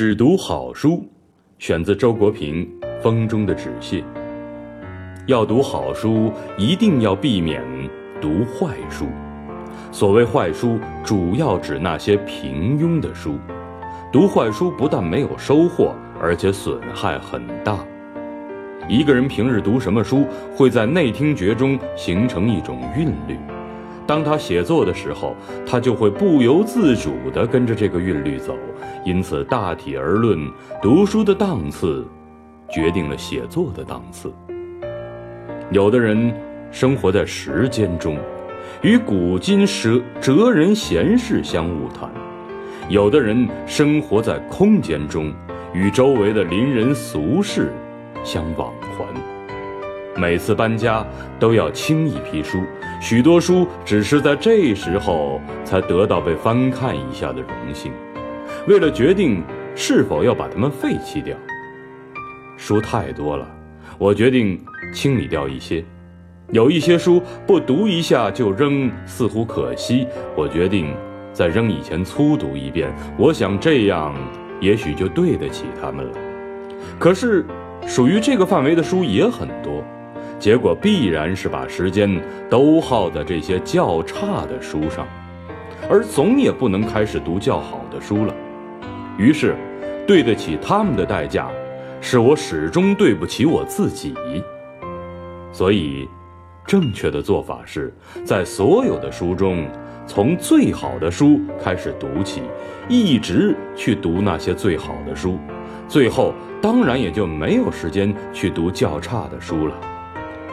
只读好书，选自周国平《风中的纸屑》。要读好书，一定要避免读坏书。所谓坏书，主要指那些平庸的书。读坏书不但没有收获，而且损害很大。一个人平日读什么书，会在内听觉中形成一种韵律。当他写作的时候，他就会不由自主地跟着这个韵律走。因此，大体而论，读书的档次，决定了写作的档次。有的人生活在时间中，与古今哲哲人闲事相晤谈；有的人生活在空间中，与周围的邻人俗事相往还。每次搬家都要清一批书，许多书只是在这时候才得到被翻看一下的荣幸。为了决定是否要把它们废弃掉，书太多了，我决定。清理掉一些，有一些书不读一下就扔，似乎可惜。我决定在扔以前粗读一遍，我想这样也许就对得起他们了。可是，属于这个范围的书也很多，结果必然是把时间都耗在这些较差的书上，而总也不能开始读较好的书了。于是，对得起他们的代价，是我始终对不起我自己。所以，正确的做法是在所有的书中，从最好的书开始读起，一直去读那些最好的书，最后当然也就没有时间去读较差的书了。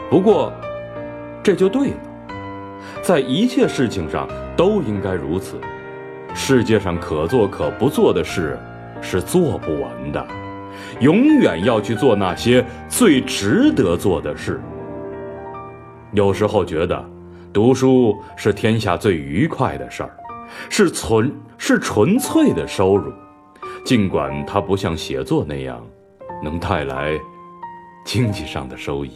不过，这就对了，在一切事情上都应该如此。世界上可做可不做的事，是做不完的，永远要去做那些最值得做的事。有时候觉得，读书是天下最愉快的事儿，是纯是纯粹的收入，尽管它不像写作那样，能带来经济上的收益。